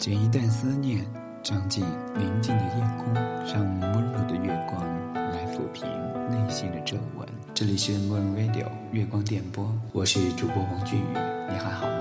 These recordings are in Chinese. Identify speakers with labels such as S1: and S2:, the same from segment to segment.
S1: 剪一段思念，装进宁静的夜空，让温柔的月光来抚平内心的皱纹。这里是 Moon Radio 月光电波，我是主播王俊宇，你还好吗？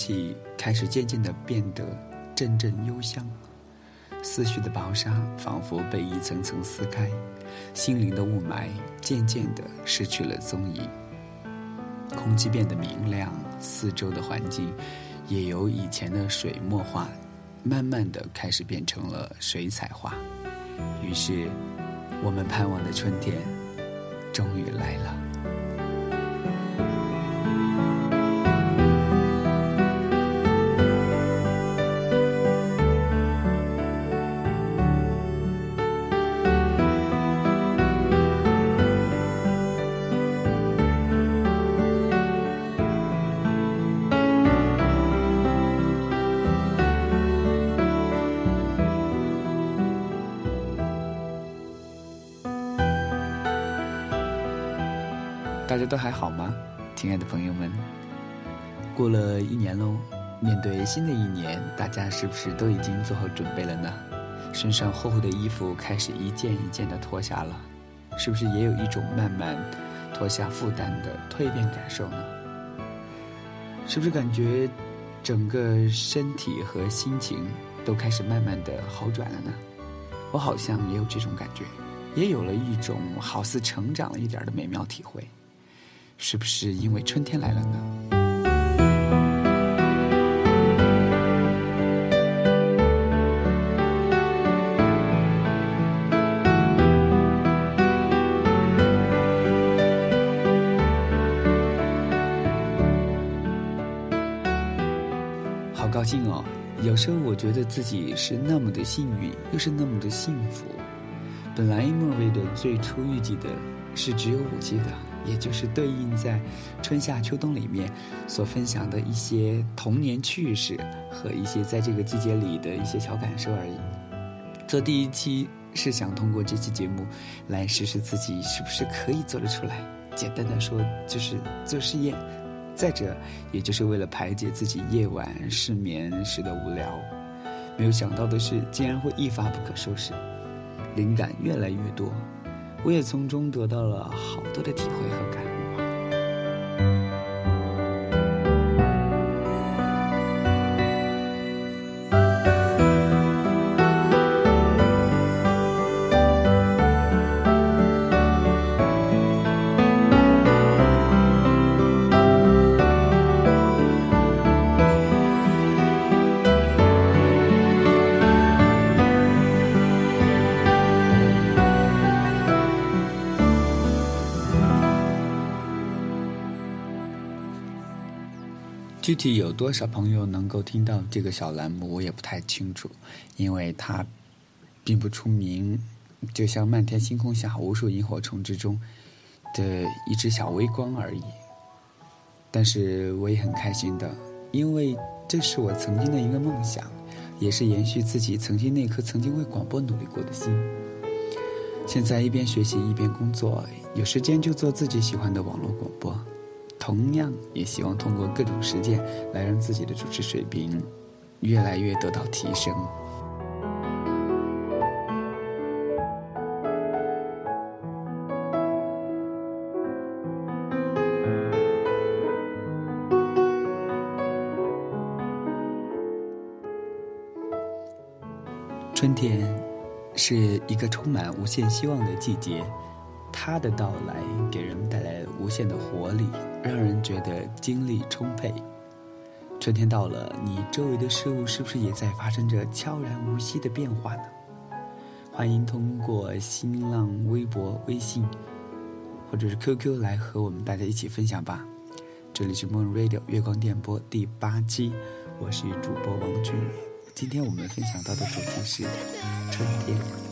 S1: 气开始渐渐的变得阵阵幽香。思绪的薄纱仿佛被一层层撕开，心灵的雾霾渐渐的失去了踪影。空气变得明亮，四周的环境也由以前的水墨画，慢慢的开始变成了水彩画。于是。我们盼望的春天，终于来了。还好吗，亲爱的朋友们？过了一年喽，面对新的一年，大家是不是都已经做好准备了呢？身上厚厚的衣服开始一件一件的脱下了，是不是也有一种慢慢脱下负担的蜕变感受呢？是不是感觉整个身体和心情都开始慢慢的好转了呢？我好像也有这种感觉，也有了一种好似成长了一点的美妙体会。是不是因为春天来了呢？好高兴哦！有时候我觉得自己是那么的幸运，又是那么的幸福。本来莫瑞的最初预计的是只有五季的。也就是对应在春夏秋冬里面所分享的一些童年趣事和一些在这个季节里的一些小感受而已。做第一期是想通过这期节目来试试自己是不是可以做得出来。简单的说就是做试验。再者，也就是为了排解自己夜晚失眠时的无聊。没有想到的是，竟然会一发不可收拾，灵感越来越多。我也从中得到了好多的体会和感悟。具体有多少朋友能够听到这个小栏目，我也不太清楚，因为它并不出名，就像漫天星空下无数萤火虫之中的一只小微光而已。但是我也很开心的，因为这是我曾经的一个梦想，也是延续自己曾经那颗曾经为广播努力过的心。现在一边学习一边工作，有时间就做自己喜欢的网络广播。同样也希望通过各种实践来让自己的主持水平越来越得到提升。春天是一个充满无限希望的季节。它的到来给人们带来无限的活力，让人觉得精力充沛。春天到了，你周围的事物是不是也在发生着悄然无息的变化呢？欢迎通过新浪微博、微信，或者是 QQ 来和我们大家一起分享吧。这里是 Moon Radio 月光电波第八期，我是主播王俊宇。
S2: 今天我们分享到的主题是春天。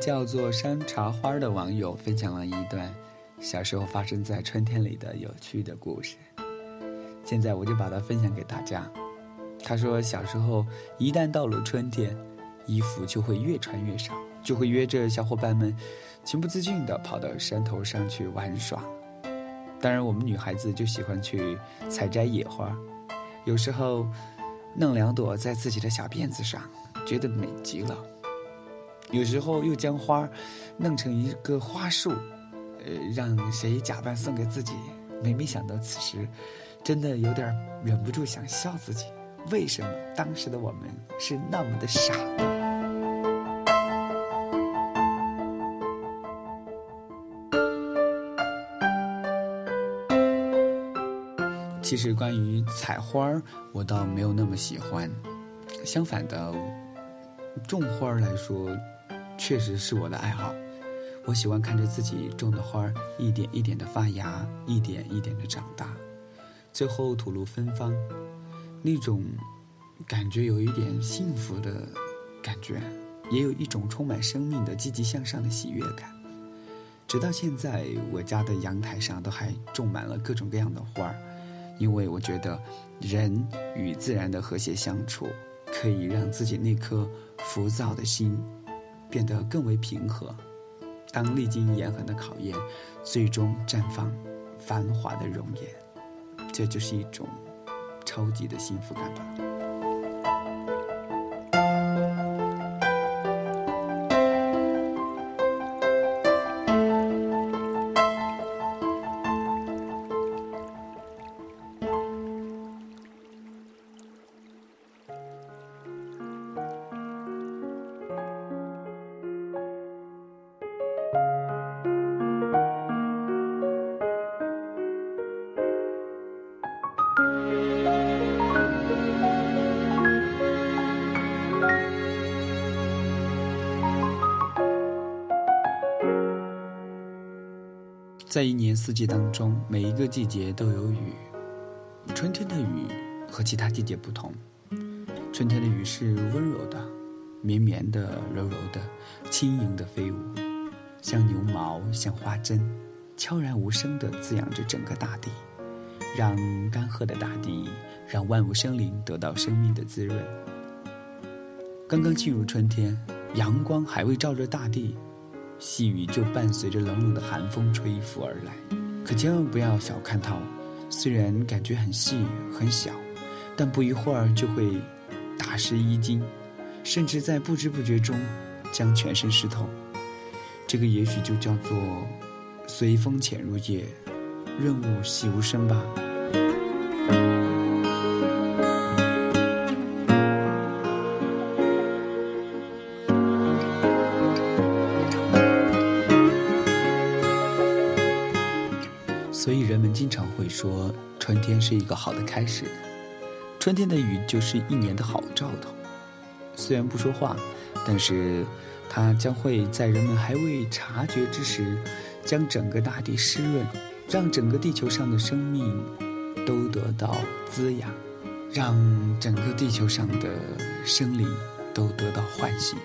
S2: 叫做山茶花的网友分享了一段小时候发生在春天里的有趣的故事，现在我就把它分享给大家。他说，小时候一旦到了春天，衣服就会越穿越少，就会约着小伙伴们情不自禁地跑到山头上去玩耍。当然，我们女孩子就喜欢去采摘野花，有时候弄两朵在自己的小辫子上，觉得美极了。有时候又将花弄成一个花束，呃，让谁假扮送给自己。每每想到此时，真的有点忍不住想笑自己。为什么当时的我们是那么的傻呢？其实关于采花儿，我倒没有那么喜欢。相反的，种花儿来说。确实是我的爱好，我喜欢看着自己种的花儿一点一点的发芽，一点一点的长大，最后吐露芬芳，那种感觉有一点幸福的感觉，也有一种充满生命的积极向上的喜悦感。直到现在，我家的阳台上都还种满了各种各样的花儿，因为我觉得人与自然的和谐相处，可以让自己那颗浮躁的心。变得更为平和。
S1: 当历经严寒的考验，最终绽放繁华的容颜，这就是一种超级的幸福感吧。年四季当中，每一个季节都有雨。春天的雨和其他季节不同，春天的雨是温柔的、绵绵的、柔柔的、轻盈的飞舞，像牛毛，像花针，悄然无声地滋养着整个大地，让干涸的大地，让万物生灵得到生命的滋润。刚刚进入春天，阳光还未照着大地。细雨就伴随着冷冷的寒风吹拂而来，可千万不要小看它，虽然感觉很细很小，但不一会儿就会打湿衣襟，甚至在不知不觉中将全身湿透。这个也许就叫做随风潜入夜，润物细无声吧。开始，春天的雨就是一年的好兆头。虽然不说话，但是它将会在人们还未察觉之时，将整个大地湿润，让整个地球上的生命都得到滋养，让整个地球上的生灵都得到唤醒。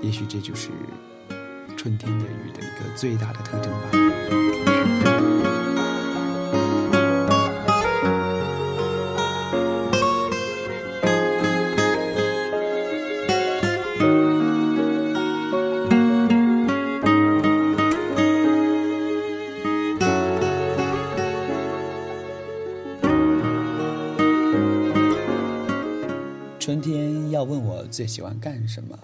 S1: 也许这就是春天的雨的一个最大的特征吧。喜欢干什么，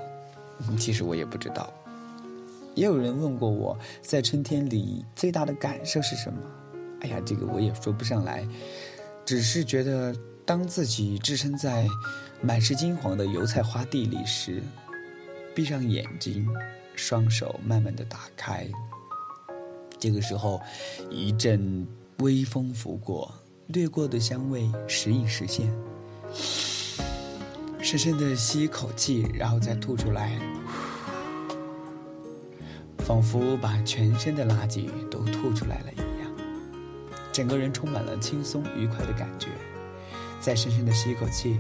S1: 其实我也不知道。也有人问过我在春天里最大的感受是什么，哎呀，这个我也说不上来，只是觉得当自己置身在满是金黄的油菜花地里时，闭上眼睛，双手慢慢的打开，这个时候一阵微风拂过，掠过的香味时隐时现。深深的吸一口气，然后再吐出来，仿佛把全身的垃圾都吐出来了一样，整个人充满了轻松愉快的感觉。再深深的吸一口气，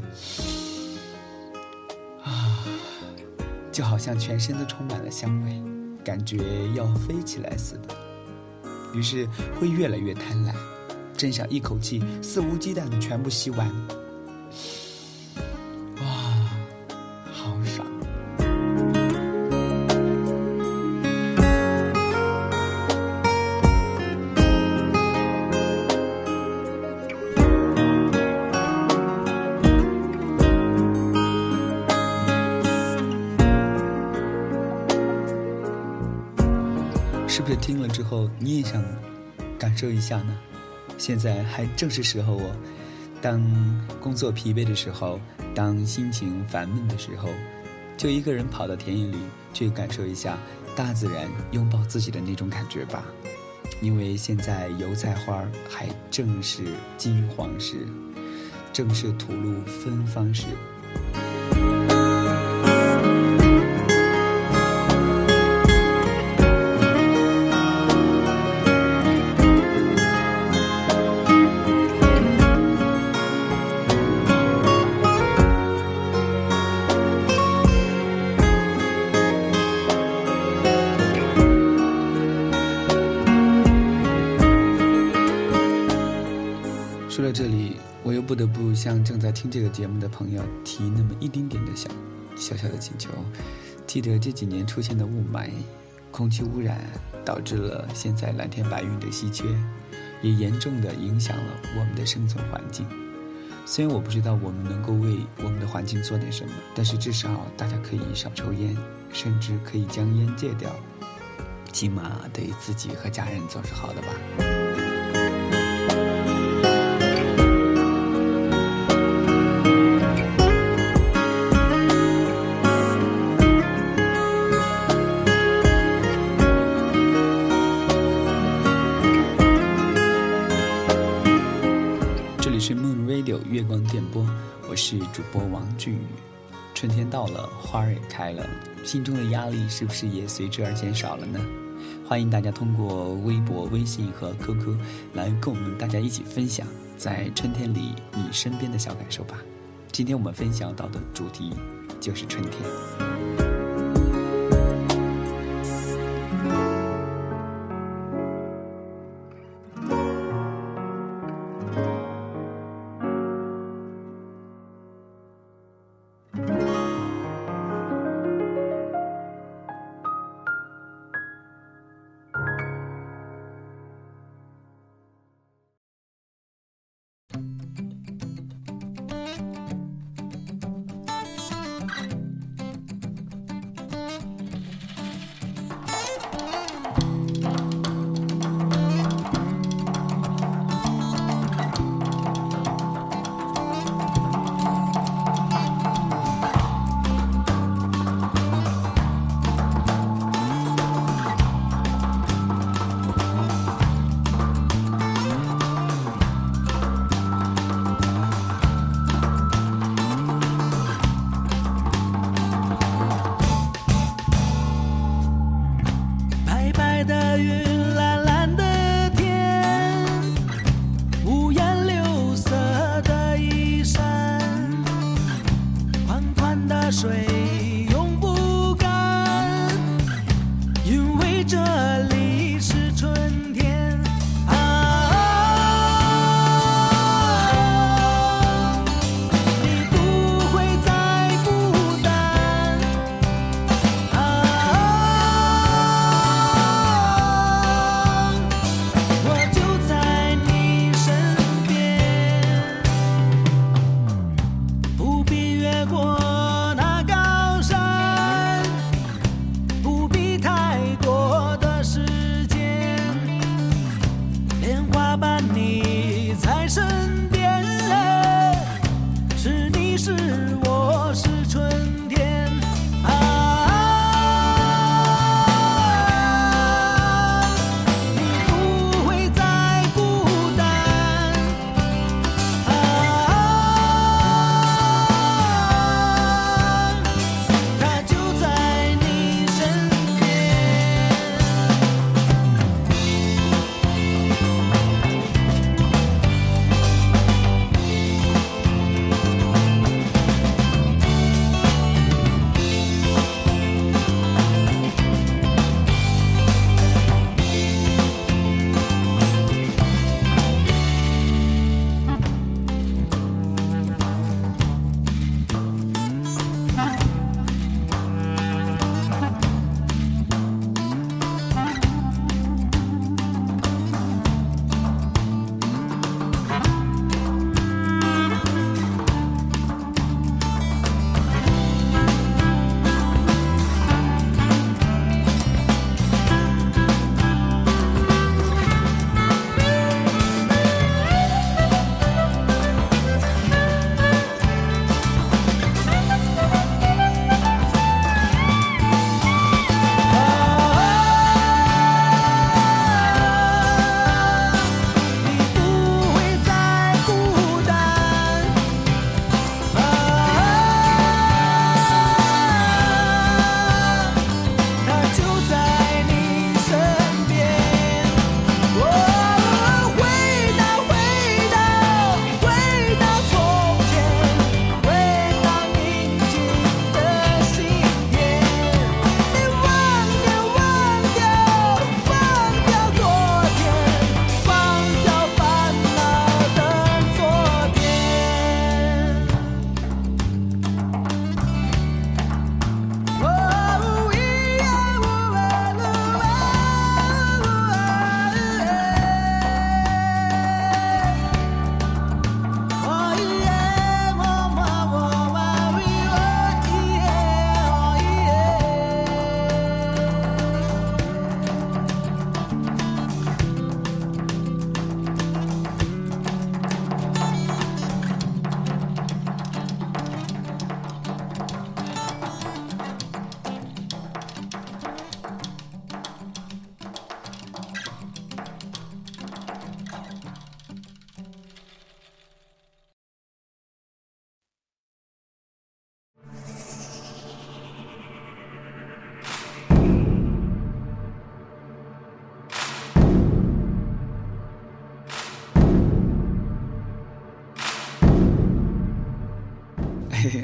S1: 啊，就好像全身都充满了香味，感觉要飞起来似的。于是会越来越贪婪，真想一口气肆无忌惮的全部吸完。之后你也想感受一下呢？现在还正是时候哦。当工作疲惫的时候，当心情烦闷的时候，就一个人跑到田野里去感受一下大自然拥抱自己的那种感觉吧。因为现在油菜花还正是金黄时，正是吐露芬芳时。不得不向正在听这个节目的朋友提那么一丁点的小小小的请求：记得这几年出现的雾霾，空气污染导致了现在蓝天白云的稀缺，也严重的影响了我们的生存环境。虽然我不知道我们能够为我们的环境做点什么，但是至少大家可以少抽烟，甚至可以将烟戒掉，起码对自己和家人总是好的吧。播，我是主播王俊宇。春天到了，花儿也开了，心中的压力是不是也随之而减少了呢？欢迎大家通过微博、微信和 QQ 来跟我们大家一起分享在春天里你身边的小感受吧。今天我们分享到的主题就是春天。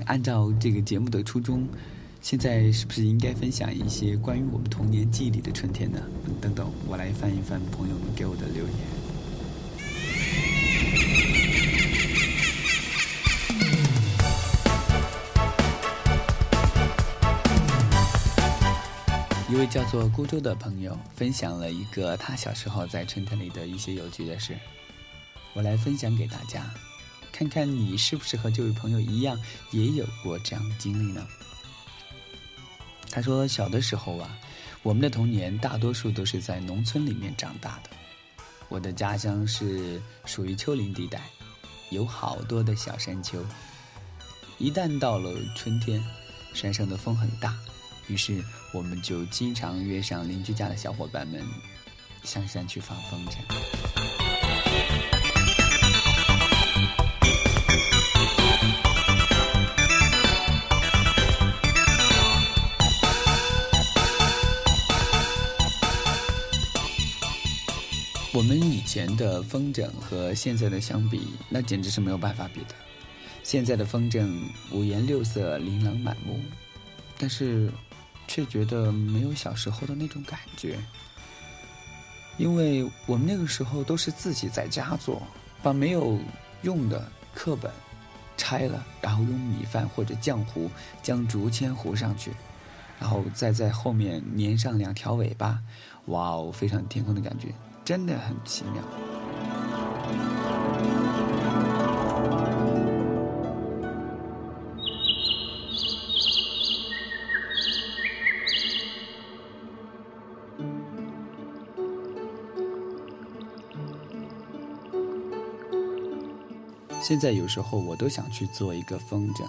S1: 按照这个节目的初衷，现在是不是应该分享一些关于我们童年记忆里的春天呢？等等，我来翻一翻朋友们给我的留言。一位叫做孤舟的朋友分享了一个他小时候在春天里的一些有趣的事，我来分享给大家，看看你是不是和这位朋友一样也有过这样的经历呢？他说，小的时候啊，我们的童年大多数都是在农村里面长大的。我的家乡是属于丘陵地带，有好多的小山丘。一旦到了春天，山上的风很大。于是，我们就经常约上邻居家的小伙伴们，上山去放风筝。前的风筝和现在的相比，那简直是没有办法比的。现在的风筝五颜六色、琳琅满目，但是。却觉得没有小时候的那种感觉，因为我们那个时候都是自己在家做，把没有用的课本拆了，然后用米饭或者浆糊将竹签糊上去，然后再在后面粘上两条尾巴，哇哦，飞上天空的感觉真的很奇妙。现在有时候我都想去做一个风筝，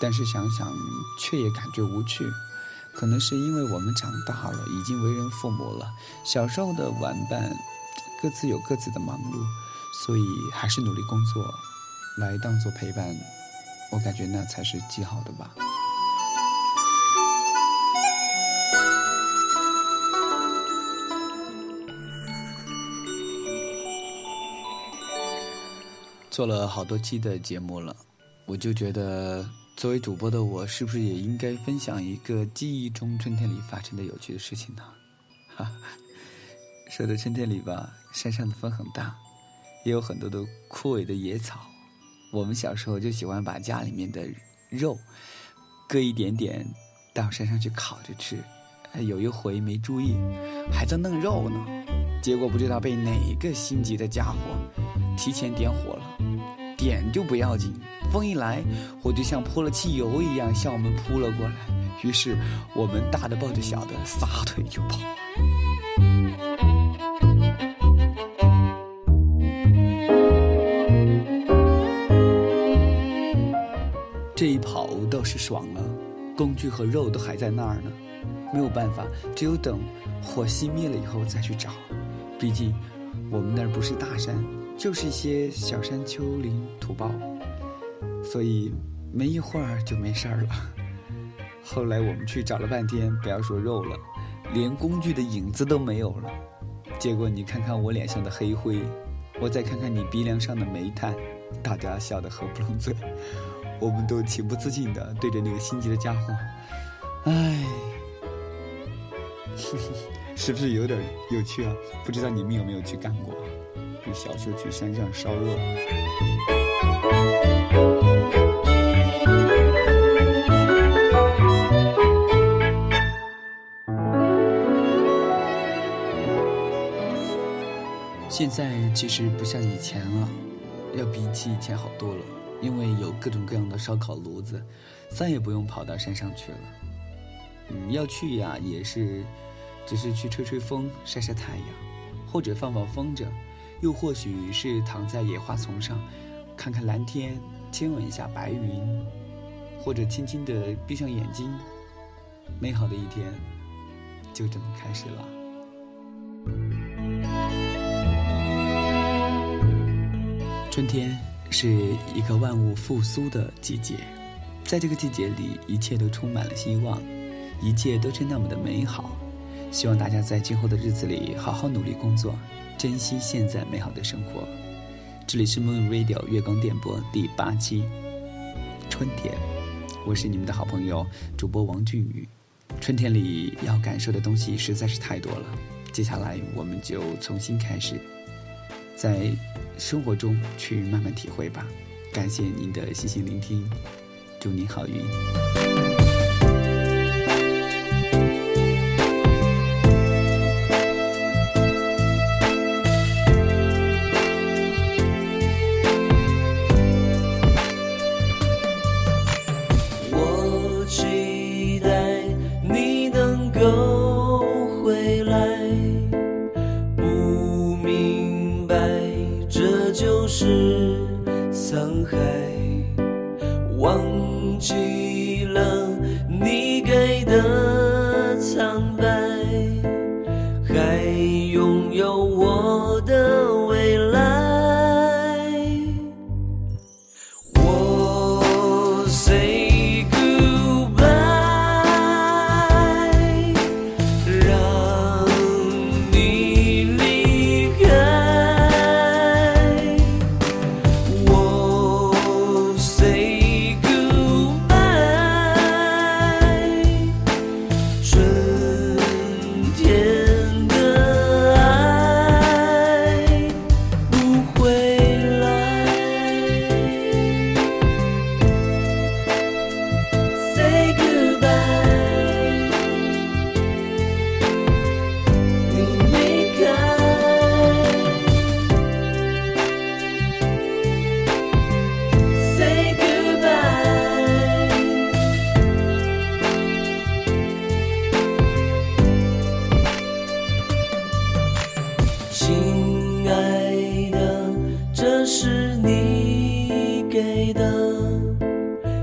S1: 但是想想却也感觉无趣。可能是因为我们长大了，已经为人父母了，小时候的玩伴各自有各自的忙碌，所以还是努力工作来当做陪伴。我感觉那才是极好的吧。做了好多期的节目了，我就觉得作为主播的我，是不是也应该分享一个记忆中春天里发生的有趣的事情呢？哈，说到春天里吧，山上的风很大，也有很多的枯萎的野草。我们小时候就喜欢把家里面的肉割一点点到山上去烤着吃。有一回没注意，还在弄肉呢，结果不知道被哪个心急的家伙提前点火了。点就不要紧，风一来，火就像泼了汽油一样向我们扑了过来。于是我们大的抱着小的，撒腿就跑。这一跑倒是爽了，工具和肉都还在那儿呢。没有办法，只有等火熄灭了以后再去找。毕竟我们那儿不是大山。就是一些小山丘陵土包，所以没一会儿就没事儿了。后来我们去找了半天，不要说肉了，连工具的影子都没有了。结果你看看我脸上的黑灰，我再看看你鼻梁上的煤炭，大家笑得合不拢嘴。我们都情不自禁地对着那个心急的家伙，唉，是不是有点有趣啊？不知道你们有没有去干过？小时候去山上烧肉，现在其实不像以前了，要比起以前好多了，因为有各种各样的烧烤炉子，再也不用跑到山上去了。嗯，要去呀，也是，只是去吹吹风、晒晒太阳，或者放放风筝。又或许是躺在野花丛上，看看蓝天，亲吻一下白云，或者轻轻地闭上眼睛，美好的一天就这么开始了。春天是一个万物复苏的季节，在这个季节里，一切都充满了希望，一切都是那么的美好。希望大家在今后的日子里好好努力工作。珍惜现在美好的生活。这里是 Moon Radio 月光电波第八期。
S3: 春天。我是你们的好朋友主播王俊宇。春天里要感受的东西实在是太多了，接下来我们就重新开始，在生活中去慢慢体会吧。感谢您的细心聆听，祝您好运。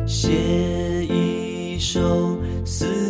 S3: 写一首思